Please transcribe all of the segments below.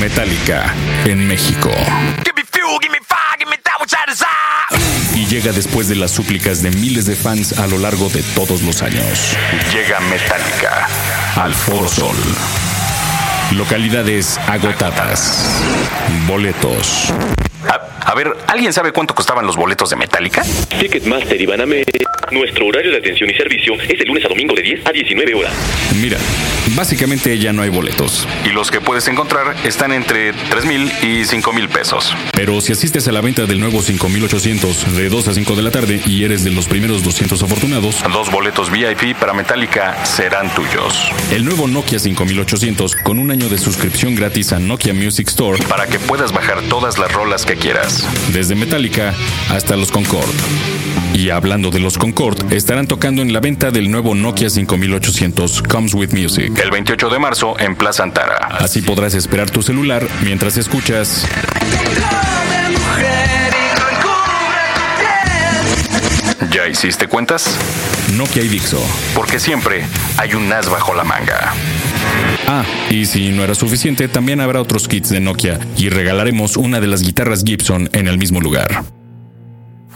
Metallica en México. Y llega después de las súplicas de miles de fans a lo largo de todos los años. Llega Metallica al Foro Sol. Localidades agotadas. Boletos. A, ver, ¿alguien sabe cuánto costaban los boletos de Metallica? Ticketmaster y Baname. Nuestro horario de atención y servicio es de lunes a domingo de 10 a 19 horas. Mira, básicamente ya no hay boletos. Y los que puedes encontrar están entre 3 mil y 5 mil pesos. Pero si asistes a la venta del nuevo 5800 de 2 a 5 de la tarde y eres de los primeros 200 afortunados, Dos boletos VIP para Metallica serán tuyos. el nuevo Nokia 5800 con un año de suscripción gratis a Nokia Music Store Para que puedas bajar todas las rolas que quieras. Desde Metallica hasta los Concord. Y hablando de los Concord, estarán tocando en la venta del nuevo Nokia 5800 Comes with Music. El 28 de marzo en Plaza Antara. Así podrás esperar tu celular mientras escuchas ¿Ya hiciste cuentas? Nokia y Dixo. Porque siempre hay un as bajo la manga. Ah, y si no era suficiente, también habrá otros kits de Nokia y regalaremos una de las guitarras Gibson en el mismo lugar.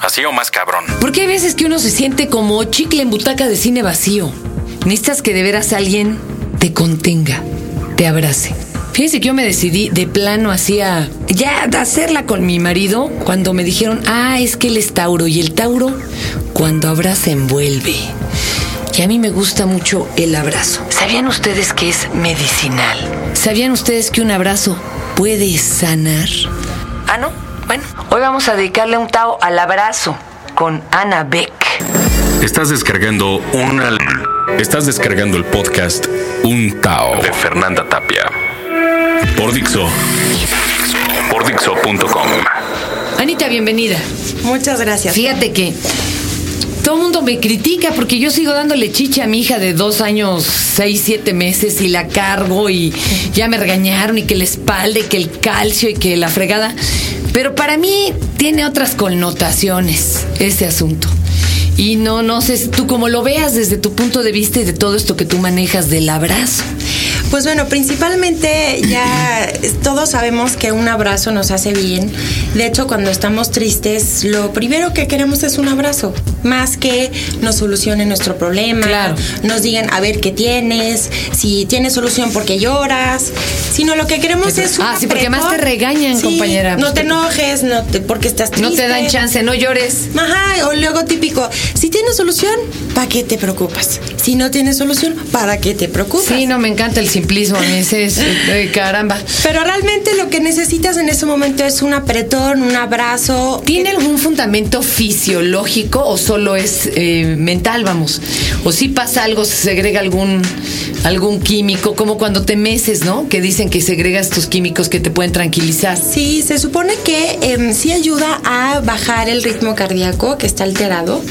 Así o más cabrón. Porque hay veces que uno se siente como chicle en butaca de cine vacío. Necesitas que de veras alguien te contenga, te abrace. Fíjese que yo me decidí de plano hacia ya de hacerla con mi marido cuando me dijeron, ah, es que él es Tauro y el Tauro cuando abraza envuelve. Y a mí me gusta mucho el abrazo. ¿Sabían ustedes que es medicinal? ¿Sabían ustedes que un abrazo puede sanar? Ah, ¿no? Bueno, hoy vamos a dedicarle un Tao al abrazo con Ana Beck. Estás descargando una... Estás descargando el podcast Un Tao De Fernanda Tapia. por Dixo. Por Dixo.com. Anita, bienvenida. Muchas gracias. Fíjate que todo el mundo me critica porque yo sigo dándole chicha a mi hija de dos años, seis, siete meses y la cargo y ya me regañaron y que la espalda y que el calcio y que la fregada. Pero para mí tiene otras connotaciones ese asunto. Y no, no sé tú cómo lo veas desde tu punto de vista y de todo esto que tú manejas del abrazo. Pues bueno, principalmente ya todos sabemos que un abrazo nos hace bien. De hecho, cuando estamos tristes, lo primero que queremos es un abrazo, más que nos solucionen nuestro problema, Claro. nos digan a ver qué tienes, si tienes solución porque lloras, sino lo que queremos es un Ah, sí, porque más te regañan, Sí, compañera. No te te- enojes, no te- porque estás triste. No te dan chance, no llores. Ajá, o luego típico, si tienes solución, ¿para qué te preocupas? Si no tienes solución, ¿para qué te preocupas? Sí, no me encanta el simplismo, ese es, eh, caramba. Pero realmente lo que necesitas en ese momento es un apretón, un abrazo. ¿Tiene algún fundamento fisiológico o solo es eh, mental, vamos? O si pasa algo, se segrega algún, algún químico, como cuando te meces, ¿no? Que dicen que segregas tus químicos que te pueden tranquilizar. Sí, se supone que em, sí ayuda a bajar el ritmo cardíaco que está alterado.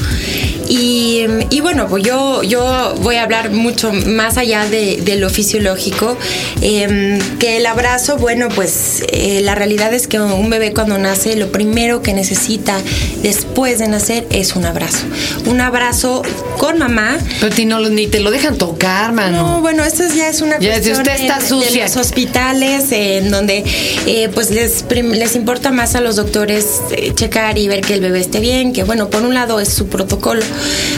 Y, y bueno, pues yo, yo voy a hablar mucho más allá de, de lo fisiológico, em, que el abrazo, bueno, pues eh, la realidad es que un bebé cuando nace, lo primero que necesita después de nacer es un abrazo. Un abrazo con mamá, Pero ti no, ni te lo dejan tocar, mano. No, bueno, esto ya es una Ya, cuestión usted está sucia. de los hospitales eh, en donde eh, pues les, les importa más a los doctores eh, checar y ver que el bebé esté bien, que bueno, por un lado es su protocolo,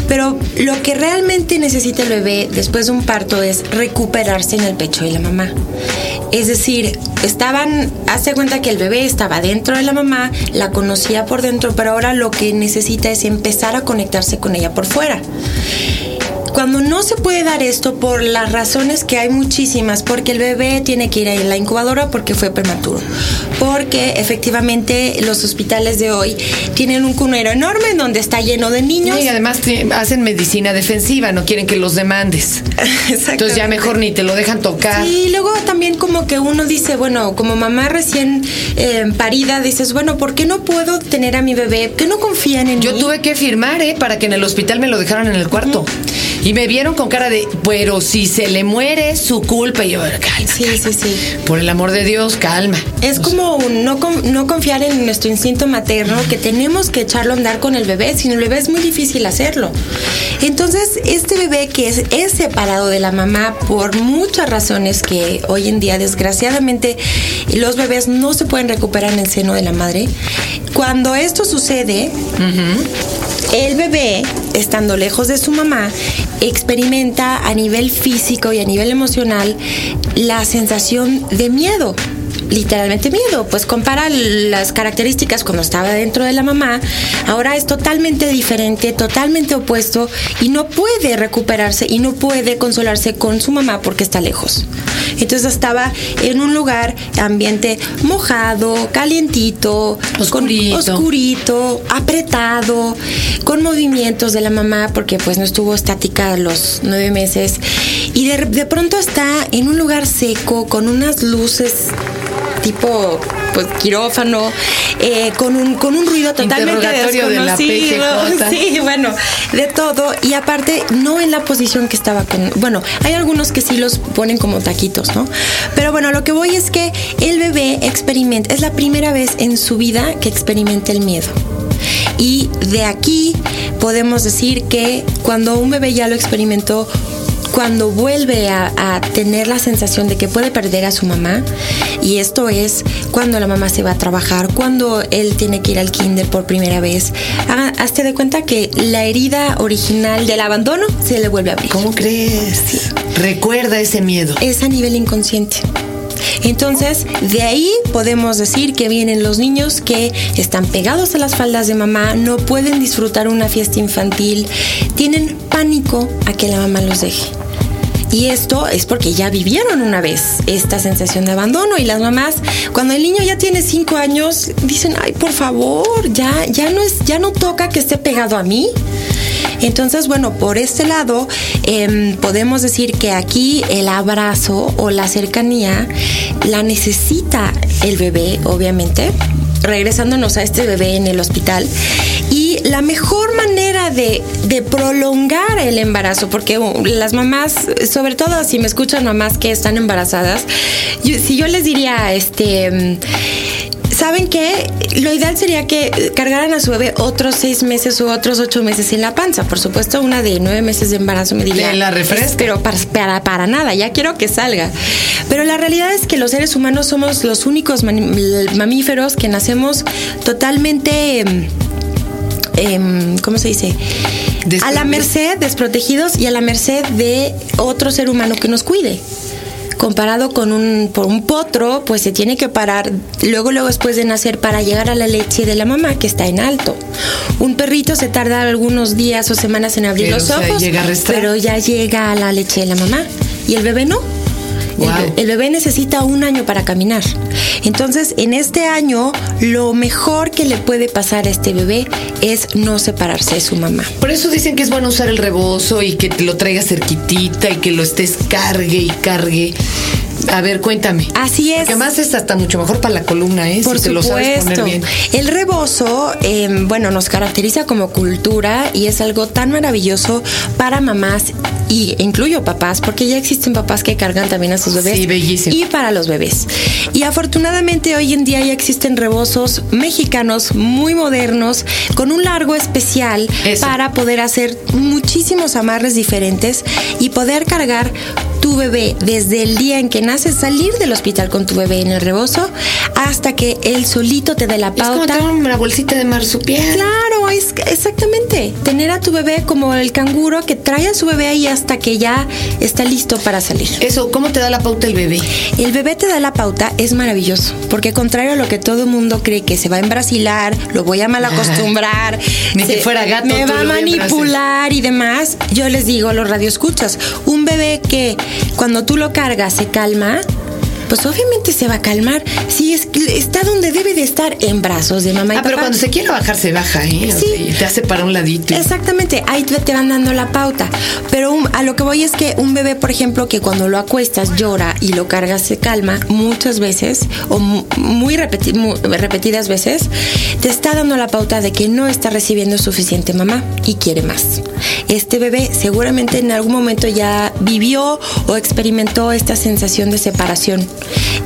pero lo que realmente necesita el bebé después de un parto es recuperarse en el pecho de la mamá. Es decir, estaban, hace cuenta que el bebé estaba dentro de la mamá, la conocía por dentro, pero ahora lo que necesita es empezar a conectarse con ella por fuera. Cuando no se puede dar esto por las razones que hay muchísimas, porque el bebé tiene que ir a la incubadora porque fue prematuro, porque efectivamente los hospitales de hoy tienen un cunero enorme en donde está lleno de niños. Y además hacen medicina defensiva, no quieren que los demandes. Entonces ya mejor ni te lo dejan tocar. Sí, y luego también como que uno dice, bueno, como mamá recién eh, parida, dices, bueno, ¿por qué no puedo tener a mi bebé? ¿Por qué no confían en Yo mí? tuve que firmar, ¿eh? Para que en el hospital me lo dejaran en el cuarto. Y me vieron con cara de, pero si se le muere, su culpa. Y yo, calma. Sí, sí, sí. Por el amor de Dios, calma. Es como un no, no confiar en nuestro instinto materno, que tenemos que echarlo a andar con el bebé, sin el bebé es muy difícil hacerlo. Entonces, este bebé que es, es separado de la mamá por muchas razones que hoy en día, desgraciadamente, los bebés no se pueden recuperar en el seno de la madre, cuando esto sucede, el bebé, estando lejos de su mamá, experimenta a nivel físico y a nivel emocional la sensación de miedo. Literalmente miedo, pues compara las características cuando estaba dentro de la mamá, ahora es totalmente diferente, totalmente opuesto y no puede recuperarse y no puede consolarse con su mamá porque está lejos. Entonces estaba en un lugar, ambiente mojado, calientito, con- Oscurito. oscurito, apretado, con movimientos de la mamá, porque pues no estuvo estática los nueve meses. Y de, de pronto está en un lugar seco, con unas luces tipo pues quirófano, eh, con un con un ruido totalmente de la desconocido. PGJ. Sí, bueno, de todo. Y aparte, no en la posición que estaba con. Bueno, hay algunos que sí los ponen como taquitos, ¿no? Pero bueno, lo que voy es que el bebé experimenta, es la primera vez en su vida que experimenta el miedo. Y de aquí podemos decir que cuando un bebé ya lo experimentó, cuando vuelve a, a tener la sensación de que puede perder a su mamá, y esto es cuando la mamá se va a trabajar, cuando él tiene que ir al kinder por primera vez, haga- hazte de cuenta que la herida original del abandono se le vuelve a abrir. ¿Cómo crees? Recuerda ese miedo. Es a nivel inconsciente. Entonces, de ahí podemos decir que vienen los niños que están pegados a las faldas de mamá, no pueden disfrutar una fiesta infantil, tienen pánico a que la mamá los deje. Y esto es porque ya vivieron una vez esta sensación de abandono y las mamás, cuando el niño ya tiene cinco años, dicen, ay, por favor, ya, ya no es, ya no toca que esté pegado a mí. Entonces, bueno, por este lado, em, podemos decir que aquí el abrazo o la cercanía la necesita el bebé, obviamente, regresándonos a este bebé en el hospital. Y la mejor manera de, prolongar el embarazo, porque uh, las mamás, sobre todo si me escuchan mamás que están embarazadas, si yo les diría, este... ¿Saben qué? Lo ideal sería que cargaran a su bebé otros seis meses u otros ocho meses en la panza. Por supuesto, una de nueve meses de embarazo me diría. La refresca. "Es- Pero para, para, para nada, ya quiero que salga. Pero la realidad es que los seres humanos somos los únicos mamíferos que nacemos totalmente. em, em, ¿Cómo se dice? A la merced, desprotegidos y a la merced de otro ser humano que nos cuide comparado con un, por un potro, pues se tiene que parar luego, luego después de nacer para llegar a la leche de la mamá que está en alto. Un perrito se tarda algunos días o semanas en abrir Pero, los ojos, llega a pero ya llega a la leche de la mamá. ¿Y el bebé no? El, bebé necesita un año para caminar. Entonces, en este año, lo mejor que le puede pasar a este bebé es no separarse de su mamá. Por eso dicen que es bueno usar el rebozo y que te lo traigas cerquitita y que lo estés cargue y cargue. A ver, cuéntame. Así es. Porque además es hasta mucho mejor para la columna, ¿eh? Por si te lo sabes poner bien. El rebozo, eh, bueno, nos caracteriza como cultura y es algo tan maravilloso para mamás y incluyo papás, porque ya existen papás que cargan también a sus bebés. Sí, bellísimo. Y para los bebés. Y afortunadamente hoy en día ya existen rebozos mexicanos muy modernos con un largo especial Eso. para poder hacer muchísimos amarres diferentes y poder cargar tu bebé desde el día en que naces, salir del hospital con tu bebé en el rebozo hasta que él solito te dé la Es como pauta. tener una bolsita de marsupial. Claro, es exactamente. Tener a tu bebé como el canguro que trae a su bebé ahí hasta que ya está listo para salir. Eso, ¿cómo te da la pauta el bebé? El bebé te da la pauta, es maravilloso, porque contrario a lo que todo el mundo cree que se va a embrasilar, lo voy a mal acostumbrar, Ni se- que fuera gato, me va a manipular y demás, yo les digo a los radioescuchas, un bebé que cuando tú lo cargas se calma, pues obviamente se va a calmar. Si es, está donde debe de estar, en brazos de mamá y Ah, papá. pero cuando se quiere bajar, se baja, ¿eh? O Sí. sea, y te hace para un ladito. Exactamente, ahí te te van dando la pauta. Pero un- a lo que voy es que un bebé, por ejemplo, que cuando lo acuestas llora y lo cargas se calma muchas veces o mu- muy, repeti- mu- repetidas veces, te está dando la pauta de que no está recibiendo suficiente mamá y quiere más. Este bebé seguramente en algún momento ya vivió o experimentó esta sensación de separación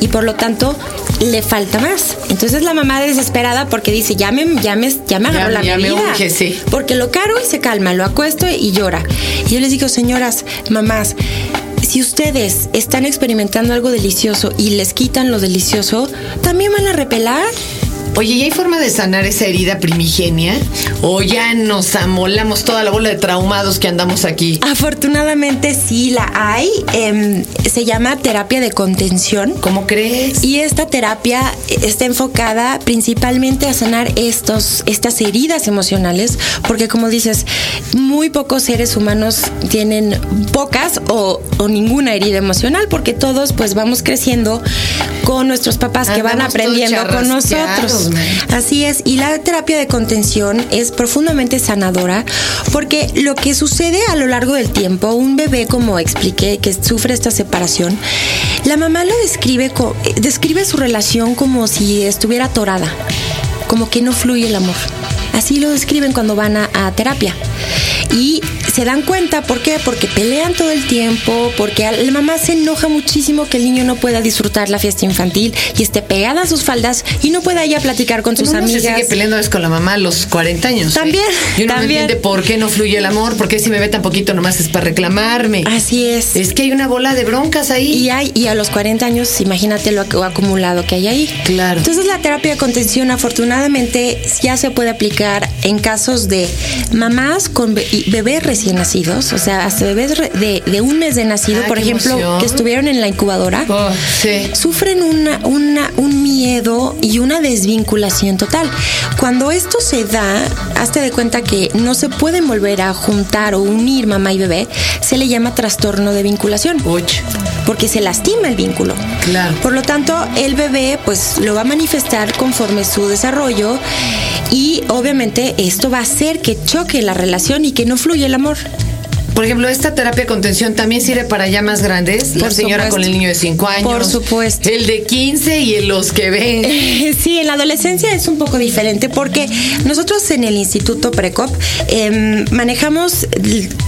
y por lo tanto le falta más. Entonces la mamá desesperada porque dice, ya me, ya me, ya me agarró Ya- la ya me medida. urge, sí. Porque lo caro y se calma, lo acuesto y llora. Y yo les digo, señoras, mamás, si ustedes están experimentando algo delicioso y les quitan lo delicioso, ¿también van a repelar? Oye, ¿y hay forma de sanar esa herida primigenia? ¿O ya nos amolamos toda la bola de traumados que andamos aquí? Afortunadamente sí la hay. Em, se llama terapia de contención. ¿Cómo crees? Y esta terapia está enfocada principalmente a sanar estos, estas heridas emocionales, porque como dices, muy pocos seres humanos tienen pocas o, o ninguna herida emocional, porque todos pues vamos creciendo con nuestros papás que van Andamos aprendiendo con nosotros. Así es, y la terapia de contención es profundamente sanadora porque lo que sucede a lo largo del tiempo, un bebé como expliqué que sufre esta separación, la mamá lo describe describe su relación como si estuviera atorada, como que no fluye el amor. Así lo describen cuando van a, a terapia. Y se dan cuenta, ¿por qué? Porque pelean todo el tiempo, porque la mamá se enoja muchísimo que el niño no pueda disfrutar la fiesta infantil y esté pegada a sus faldas y no pueda ella platicar con sus Uno amigas. se sigue peleando veces con la mamá a los 40 años. ¿eh? También, Y uno también. no entiende por qué no fluye el amor, por qué si me ve tan poquito nomás es para reclamarme. Así es. Es que hay una bola de broncas ahí. Y hay, y a los 40 años, imagínate lo ac- acumulado que hay ahí. Claro. Entonces la terapia de contención afortunadamente ya se puede aplicar en casos de mamás con bebés recién nacidos, o sea, hasta bebés de, de un mes de nacido, Ay, por ejemplo, emoción. que estuvieron en la incubadora. Oh, sí. Sufren una, una- un miedo y una desvinculación total. Cuando esto se da, hazte de cuenta que no se pueden volver a juntar o unir mamá y bebé, se le llama trastorno de vinculación porque se lastima el vínculo. Claro. Por lo tanto, el bebé pues lo va a manifestar conforme su desarrollo y obviamente esto va a hacer que choque la relación y que no fluya el amor. Por ejemplo, esta terapia de contención también sirve para ya más grandes. la Por señora supuesto. con el niño de 5 años. Por supuesto. El de 15 y el- los que ven. Sí, en la adolescencia es un poco diferente porque nosotros en el Instituto Precop em, manejamos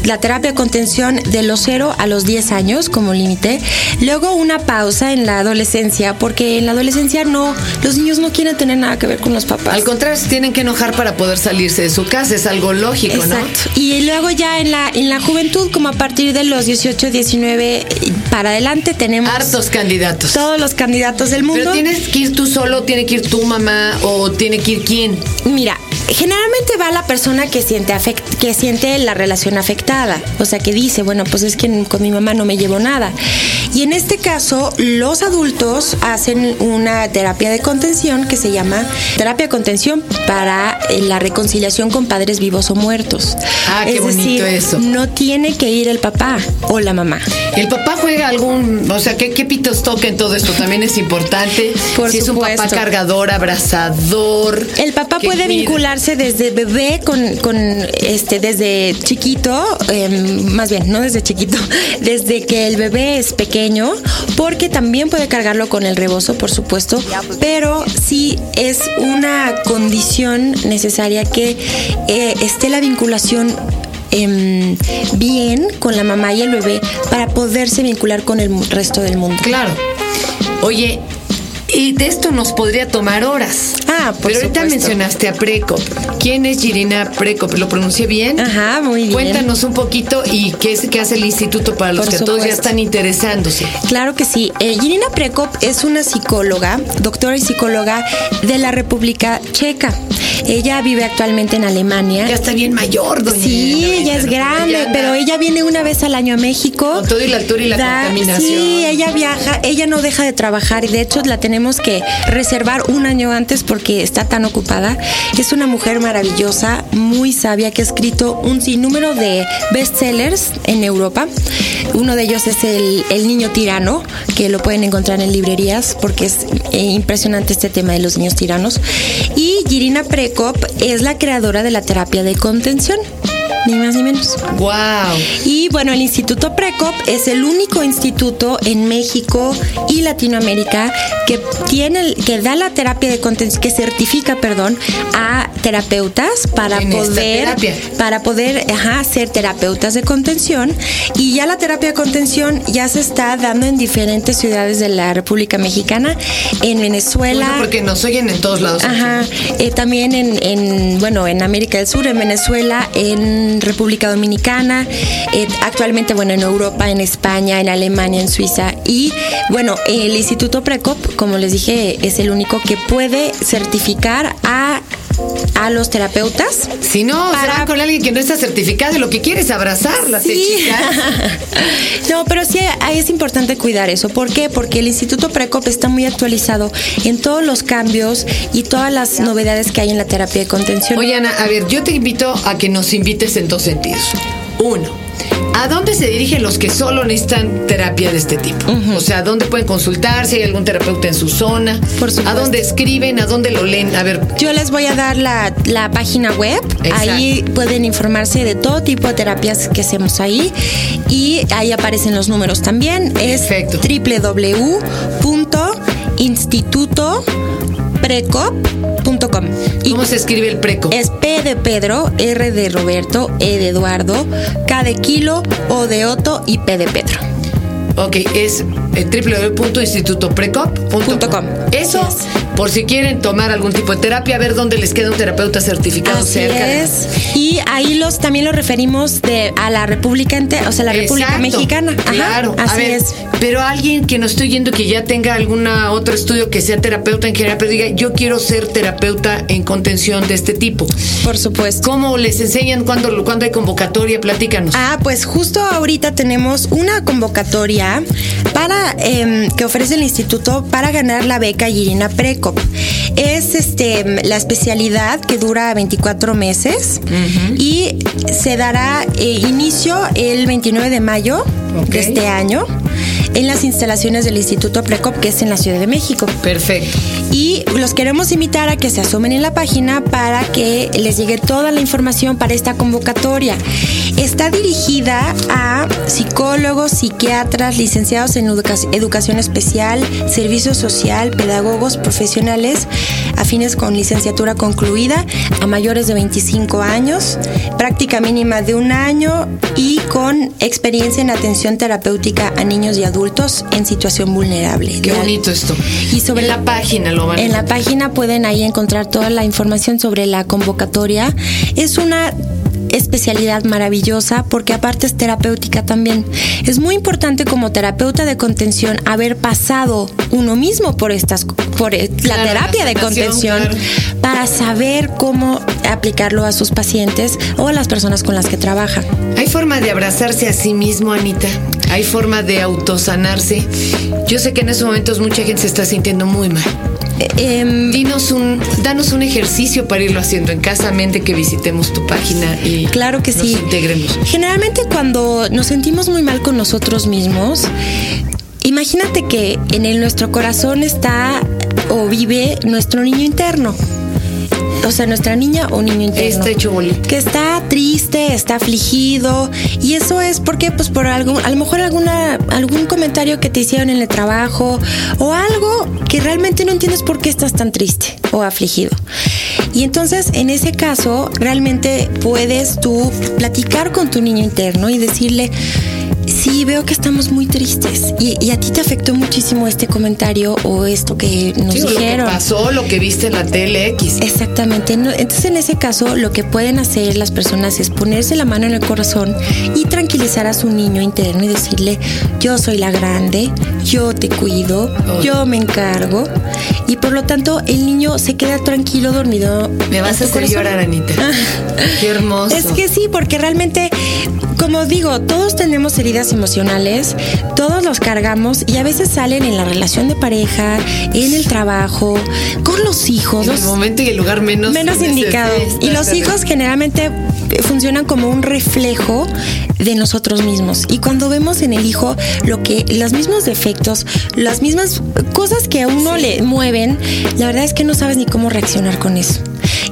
la terapia de contención de los 0 a los 10 años como límite. Luego una pausa en la adolescencia porque en la adolescencia no, los niños no quieren tener nada que ver con los papás. Al contrario, se tienen que enojar para poder salirse de su casa. Es algo lógico, Exacto. Y luego ya en la, en la juventud, como a partir de los 18, 19 para adelante, tenemos Hartos candidatos. todos los candidatos del mundo. Pero tienes que ir tú solo, tiene que ir tu mamá o tiene que ir quién. Mira, generalmente va la persona que siente afect- que siente la relación afectada, o sea, que dice, bueno, pues es que con mi mamá no me llevo nada. Y en este caso, los adultos hacen una terapia de contención que se llama terapia de contención para eh, la reconciliación con padres vivos o muertos. Ah, qué es bonito decir, eso. No tiene que ir el papá o la mamá. ¿El papá juega algún, o sea, qué, qué pitos toca en todo esto? También es importante. Por si es un papá supuesto. cargador, abrazador. El papá puede cuida. Desde bebé con, con este, desde chiquito, em, más bien, no desde chiquito, desde que el bebé es pequeño, porque también puede cargarlo con el rebozo, por supuesto, pero sí es una condición necesaria que eh, esté la vinculación em, bien con la mamá y el bebé para poderse vincular con el resto del mundo. Claro. Oye, y de esto nos podría tomar horas. Ah, por Pero ahorita supuesto. mencionaste a Precop. ¿Quién es Girina Precop? ¿Lo pronuncié bien? Ajá, muy bien. Cuéntanos un poquito y qué es qué hace el instituto para los Por que todos ya supuesto. están interesándose. Claro que sí. Eh, Irina Prekop es una psicóloga, doctora y psicóloga de la República Checa. Ella vive actualmente en Alemania. Ya está bien mayor, doña Sí, Elena, ella es grande, anda pero ella viene una vez al año a México. Con todo y la altura y la Da- contaminación. Sí, ella viaja, ella no deja de trabajar y de hecho la tenemos que reservar un año antes porque está tan ocupada. Es una mujer maravillosa, muy sabia, que ha escrito un sinnúmero de bestsellers en Europa. Uno de ellos es el, El Niño Tirano, que lo pueden encontrar en librerías porque es eh, impresionante este tema de los niños tiranos. Y Girina Prekop es la creadora de la terapia de contención, ni más ni menos. Wow. Y bueno, el Instituto Precop es el único instituto en México y Latinoamérica que tiene que da la terapia de contención, que certifica, perdón, a terapeutas para En poder para poder ajá, ser terapeutas de contención y ya la terapia de contención ya se está dando en diferentes ciudades de la República Mexicana, en Venezuela, Bueno, porque nos oyen en todos lados. Ajá, eh, también en, en, bueno, en América del Sur, en Venezuela, en República Dominicana, eh, actualmente, bueno, en Europa, en España, en Alemania, en Suiza. Y, bueno, el Instituto Precop, como les dije, es el único que puede certificar a, a los terapeutas. Si no, Para- se van con alguien que no está certificado y lo que quiere es abrazarla, Sí. no, pero sí es importante cuidar eso. ¿Por qué? Porque el Instituto Precop está muy actualizado en todos los cambios y todas las novedades que hay en la terapia de contención. Oye, Ana, a ver, yo te invito a que nos invites en dos sentidos. Uno, ¿a dónde se dirigen los que solo necesitan terapia de este tipo? O sea, ¿a dónde pueden consultar? Si hay algún terapeuta en su zona. Por supuesto. ¿A dónde escriben? ¿A dónde lo leen? A ver, Yo les voy a dar la, la página web. Exacto. Ahí pueden informarse de todo tipo de terapias que hacemos ahí. Y ahí aparecen los números también. Es www.institutoprecop.com. Y ¿cómo se escribe el preco? es P de Pedro, R de Roberto, E de Eduardo, K de Kilo, O de Otto y P de Pedro. Ok, es www.institutoprecop.com. Punto com. Eso, Así por si quieren tomar algún tipo de terapia, a ver dónde les queda un terapeuta certificado Así cerca. es. Y ahí los también los referimos de, a la República entera, o sea, la República Mexicana. Ajá, claro, a así ver, es. Pero alguien que no estoy yendo que ya tenga alguna otro estudio que sea terapeuta en general, pero diga, yo quiero ser terapeuta en contención de este tipo. Por supuesto. ¿Cómo les enseñan cuando, cuando hay convocatoria? Platícanos. Ah, pues justo ahorita tenemos una convocatoria para em, que ofrece el instituto para ganar la beca Irina Precop. Es este la especialidad que dura 24 meses y se dará eh, inicio el 29 de mayo de este año en las instalaciones del Instituto Precop, que es en la Ciudad de México. Perfecto. Y los queremos invitar a que se asomen en la página para que les llegue toda la información para esta convocatoria. Está dirigida a psicólogos, psiquiatras, licenciados en educa- educación especial, servicio social, pedagogos, profesionales afines con licenciatura concluida, a mayores de 25 años, práctica mínima de un año y con experiencia en atención terapéutica a niños y adultos en situación vulnerable. Qué bonito esto. Y sobre en la página lo van a en la página pueden ahí encontrar toda la información sobre la convocatoria. Es una especialidad maravillosa porque aparte es terapéutica también. Es muy importante como terapeuta de contención haber pasado uno mismo por estas por eh, la Claro, terapia la de contención claro. para saber cómo aplicarlo a sus pacientes o a las personas con las que trabaja. ¿Hay forma de abrazarse a sí mismo, Anita? ¿Hay forma de autosanarse? Yo sé que en estos momentos mucha gente se está sintiendo muy mal. Eh, em, Dinos un, danos un ejercicio para irlo haciendo en casa, mente que visitemos tu página y Claro que nos sí. integremos. Generalmente cuando nos sentimos muy mal con nosotros mismos, imagínate que en el, nuestro corazón está o vive nuestro niño interno. O sea, nuestra niña o niño interno. Está hecho bolita. Que está triste, está afligido. Y eso es porque, pues, por algún, a lo mejor alguna, algún comentario que te hicieron en el trabajo o algo que realmente no entiendes por qué estás tan triste o afligido. Y entonces, en ese caso, realmente puedes tú platicar con tu niño interno y decirle, sí, veo que estamos muy tristes. Y, y a ti te afectó muchísimo este comentario o esto que nos Sí, o lo que dijeron. pasó, lo que viste en la tele X. Exactamente. No, Entonces, en ese caso, lo que pueden hacer las personas es ponerse la mano en el corazón y tranquilizar a su niño interno y decirle, yo soy la grande, yo te cuido, yo me encargo. Y por lo tanto, el niño se queda tranquilo, dormido. Me vas a hacer corazón. llorar, Anita. Qué hermoso. Es que sí, porque realmente, como digo, todos tenemos heridas emocionales, todos los cargamos y a veces salen en la relación de pareja, en el trabajo, con los hijos. en el momento y el lugar menos menos indicado. Y los hijos generalmente funcionan como un reflejo de nosotros mismos. Y cuando vemos en el hijo lo que los mismos defectos, las mismas cosas que a uno le mueven, la verdad es que no sabes ni cómo reaccionar con eso.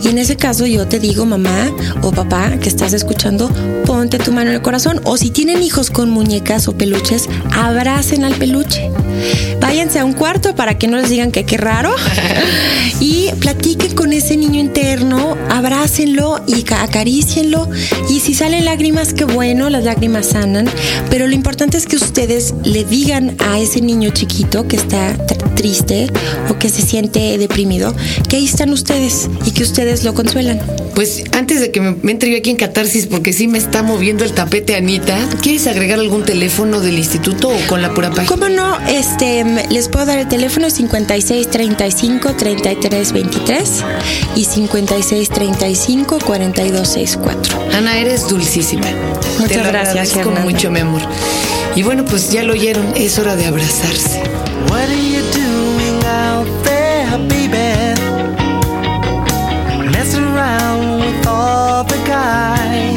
Y en ese caso yo te digo, mamá o papá que estás escuchando, ponte tu mano en el corazón. O si tienen hijos con muñecas o peluches, abracen al peluche. Váyanse a un cuarto para que no les digan que qué raro. y platiquen con ese niño interno, abrácenlo y ca- acarícienlo. Y si salen lágrimas, qué bueno, las lágrimas sanan. Pero lo importante es que ustedes le digan a ese niño chiquito que está tr- triste o que se siente deprimido, que ahí están ustedes y que ustedes lo consuelan. Pues antes de que me, me entre yo aquí en catarsis, porque sí me está moviendo el tapete, Anita, ¿quieres agregar algún teléfono del instituto o con la pura página? ¿Cómo no? Este, m- les puedo dar el teléfono 56 35 33 23 y 56 35 42 64. Ana, eres dulcísima. Muchas Te lo gracias, agradezco Fernanda. mucho, mi amor. Y bueno, pues ya lo oyeron, es hora de abrazarse. What are you doing out there, baby? Messing around with all the guys.